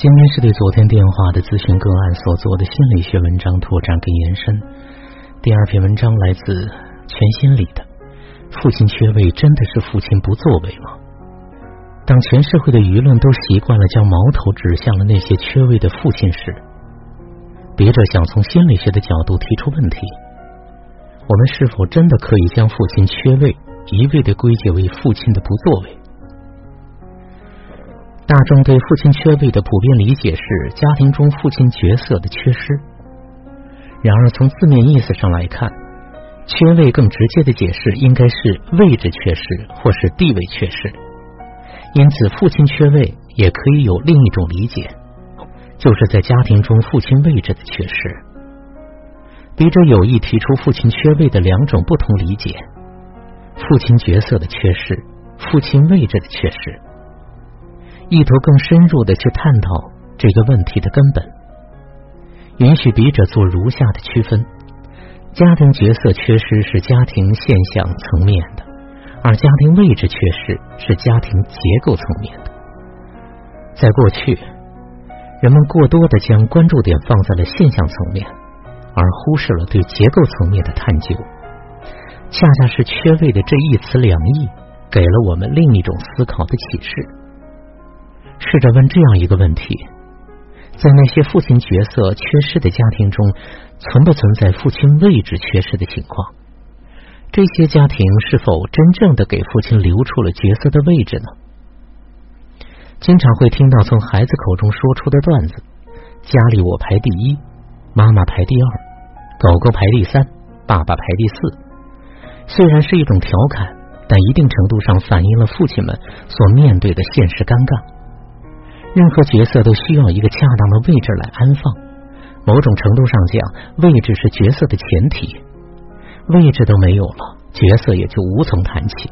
今天是对昨天电话的咨询个案所做的心理学文章拓展跟延伸。第二篇文章来自全心理的《父亲缺位真的是父亲不作为吗？》当全社会的舆论都习惯了将矛头指向了那些缺位的父亲时，笔者想从心理学的角度提出问题：我们是否真的可以将父亲缺位一味的归结为父亲的不作为？大众对父亲缺位的普遍理解是家庭中父亲角色的缺失。然而，从字面意思上来看，缺位更直接的解释应该是位置缺失或是地位缺失。因此，父亲缺位也可以有另一种理解，就是在家庭中父亲位置的缺失。笔者有意提出父亲缺位的两种不同理解：父亲角色的缺失，父亲位置的缺失。意图更深入的去探讨这个问题的根本，允许笔者做如下的区分：家庭角色缺失是家庭现象层面的，而家庭位置缺失是家庭结构层面的。在过去，人们过多的将关注点放在了现象层面，而忽视了对结构层面的探究。恰恰是“缺位”的这一词两义，给了我们另一种思考的启示。试着问这样一个问题：在那些父亲角色缺失的家庭中，存不存在父亲位置缺失的情况？这些家庭是否真正的给父亲留出了角色的位置呢？经常会听到从孩子口中说出的段子：“家里我排第一，妈妈排第二，狗狗排第三，爸爸排第四。”虽然是一种调侃，但一定程度上反映了父亲们所面对的现实尴尬。任何角色都需要一个恰当的位置来安放。某种程度上讲，位置是角色的前提。位置都没有了，角色也就无从谈起。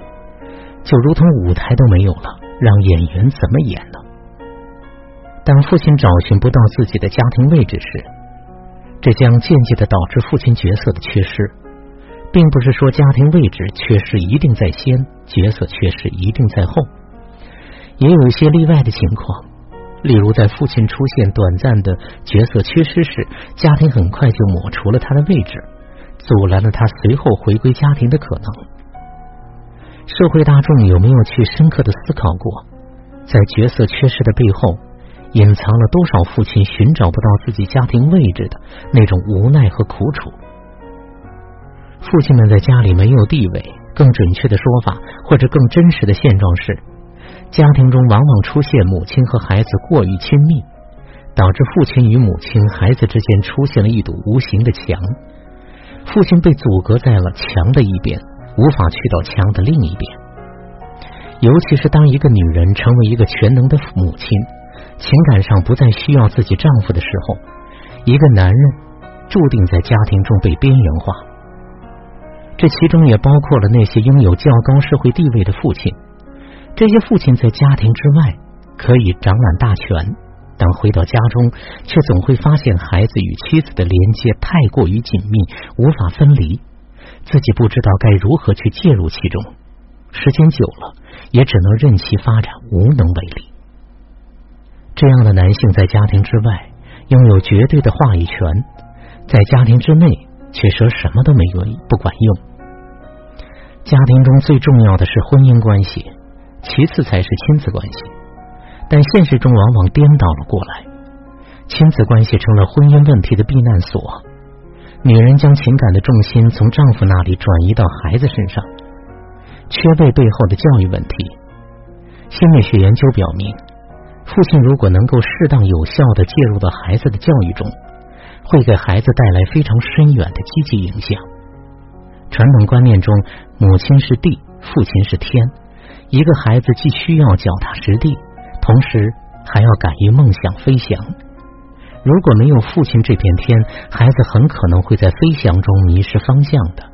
就如同舞台都没有了，让演员怎么演呢？当父亲找寻不到自己的家庭位置时，这将间接的导致父亲角色的缺失。并不是说家庭位置缺失一定在先，角色缺失一定在后，也有一些例外的情况。例如，在父亲出现短暂的角色缺失时，家庭很快就抹除了他的位置，阻拦了他随后回归家庭的可能。社会大众有没有去深刻的思考过，在角色缺失的背后，隐藏了多少父亲寻找不到自己家庭位置的那种无奈和苦楚？父亲们在家里没有地位，更准确的说法，或者更真实的现状是。家庭中往往出现母亲和孩子过于亲密，导致父亲与母亲、孩子之间出现了一堵无形的墙，父亲被阻隔在了墙的一边，无法去到墙的另一边。尤其是当一个女人成为一个全能的母亲，情感上不再需要自己丈夫的时候，一个男人注定在家庭中被边缘化。这其中也包括了那些拥有较高社会地位的父亲。这些父亲在家庭之外可以掌揽大权，但回到家中却总会发现孩子与妻子的连接太过于紧密，无法分离，自己不知道该如何去介入其中。时间久了，也只能任其发展，无能为力。这样的男性在家庭之外拥有绝对的话语权，在家庭之内却说什么都没有不管用。家庭中最重要的是婚姻关系。其次才是亲子关系，但现实中往往颠倒了过来，亲子关系成了婚姻问题的避难所。女人将情感的重心从丈夫那里转移到孩子身上，缺位背后的教育问题。心理学研究表明，父亲如果能够适当有效的介入到孩子的教育中，会给孩子带来非常深远的积极影响。传统观念中，母亲是地，父亲是天。一个孩子既需要脚踏实地，同时还要敢于梦想飞翔。如果没有父亲这片天，孩子很可能会在飞翔中迷失方向的。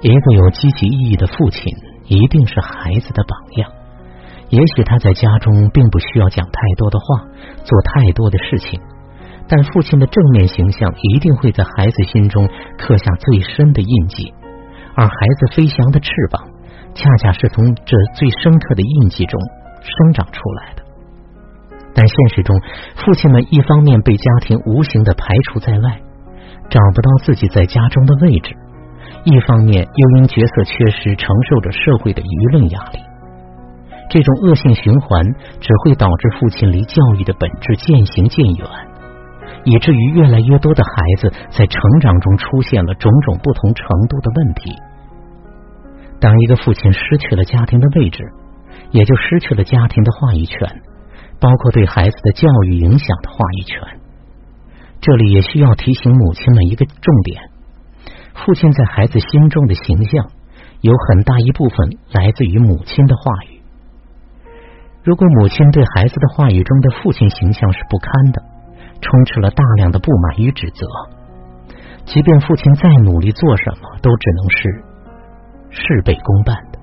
一个有积极意义的父亲，一定是孩子的榜样。也许他在家中并不需要讲太多的话，做太多的事情，但父亲的正面形象一定会在孩子心中刻下最深的印记。而孩子飞翔的翅膀。恰恰是从这最深刻的印记中生长出来的。但现实中，父亲们一方面被家庭无形的排除在外，找不到自己在家中的位置；一方面又因角色缺失，承受着社会的舆论压力。这种恶性循环只会导致父亲离教育的本质渐行渐远，以至于越来越多的孩子在成长中出现了种种不同程度的问题。当一个父亲失去了家庭的位置，也就失去了家庭的话语权。包括对孩子的教育影响的话语权，这里也需要提醒母亲们一个重点：父亲在孩子心中的形象，有很大一部分来自于母亲的话语。如果母亲对孩子的话语中的父亲形象是不堪的，充斥了大量的不满与指责，即便父亲再努力做什么，都只能是事倍功半的。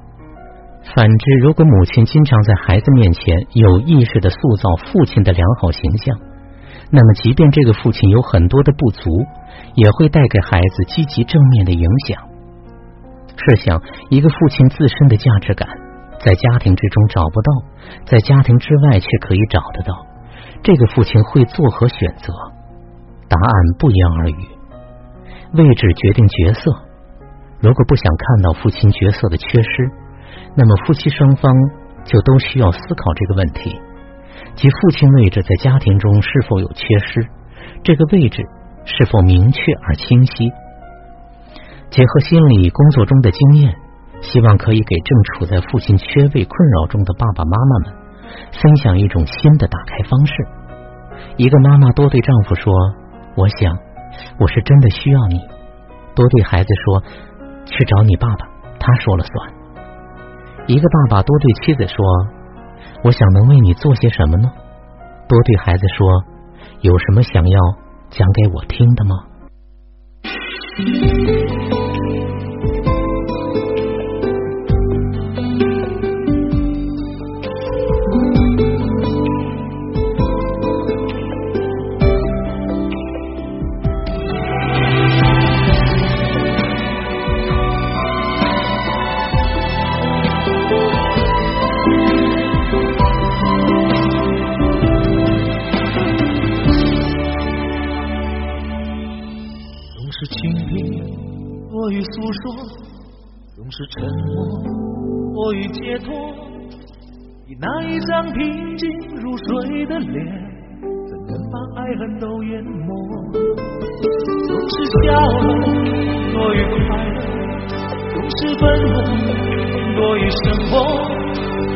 反之，如果母亲经常在孩子面前有意识的塑造父亲的良好形象，那么即便这个父亲有很多的不足，也会带给孩子积极正面的影响。试想，一个父亲自身的价值感在家庭之中找不到，在家庭之外却可以找得到，这个父亲会作何选择？答案不言而喻。位置决定角色，如果不想看到父亲角色的缺失。那么夫妻双方就都需要思考这个问题，即父亲位置在家庭中是否有缺失，这个位置是否明确而清晰。结合心理工作中的经验，希望可以给正处在父亲缺位困扰中的爸爸妈妈们分享一种新的打开方式。一个妈妈多对丈夫说：“我想我是真的需要你。”多对孩子说：“去找你爸爸，他说了算。”一个爸爸多对妻子说：“我想能为你做些什么呢？”多对孩子说：“有什么想要讲给我听的吗？”总是沉默多于解脱，你那一张平静如水的脸，怎能把爱恨都淹没？总是笑容多于快乐，总是愤怒多于生活。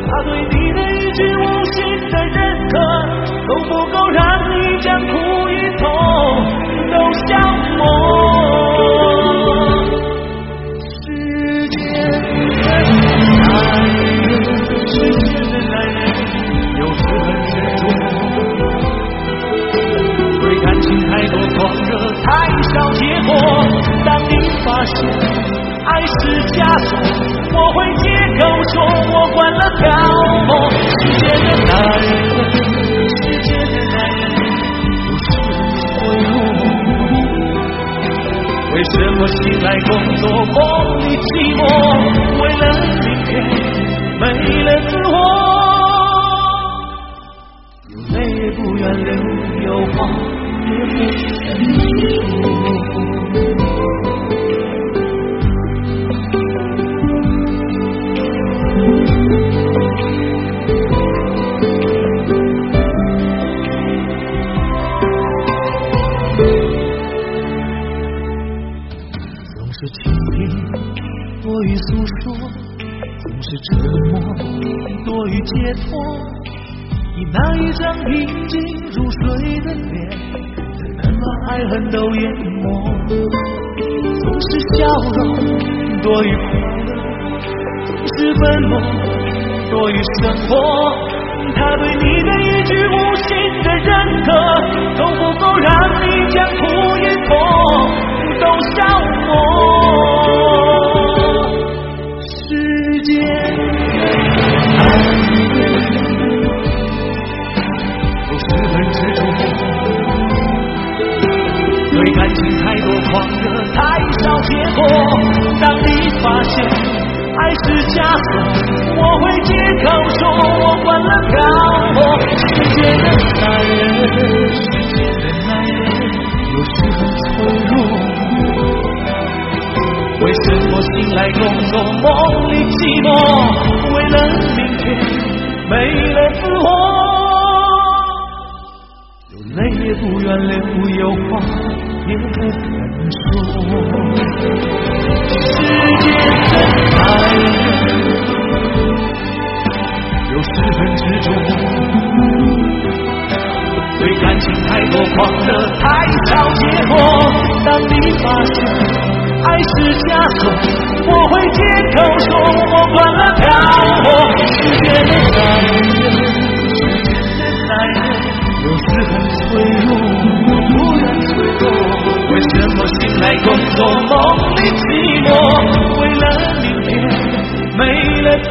他对你的一句无心的认可，够不够让你将苦爱是枷锁，我会借口说我关了漂泊。世界的男人，世界的男人不是我有。为什么醒来工作梦里寂寞？为了明天没了自我，是倾听多于诉说，总是沉默多于解脱，你那一张平静如水的脸，怎能把爱恨都淹没？总是笑容多于快乐，总是愤怒多于生活。他对你的一句无心的认可，都不够让你将苦都消磨。时间，爱是十分执着，对感情太多狂热，太少结果。当你发现爱是枷锁，我会借口说我惯了漂泊。世界的男人，世界的男人，有时很脆弱。来工作梦里寂寞？为了明天没了自我，有泪也不愿流，有话也不肯说。世界的男人有十分执着，对感情太多狂热，太少结果。当你发现爱是枷锁，我会借口说我惯了漂泊。世界的男人，世界的男人有时很脆弱，突然脆弱。为什么醒来工作梦里寂寞？为了明天没了自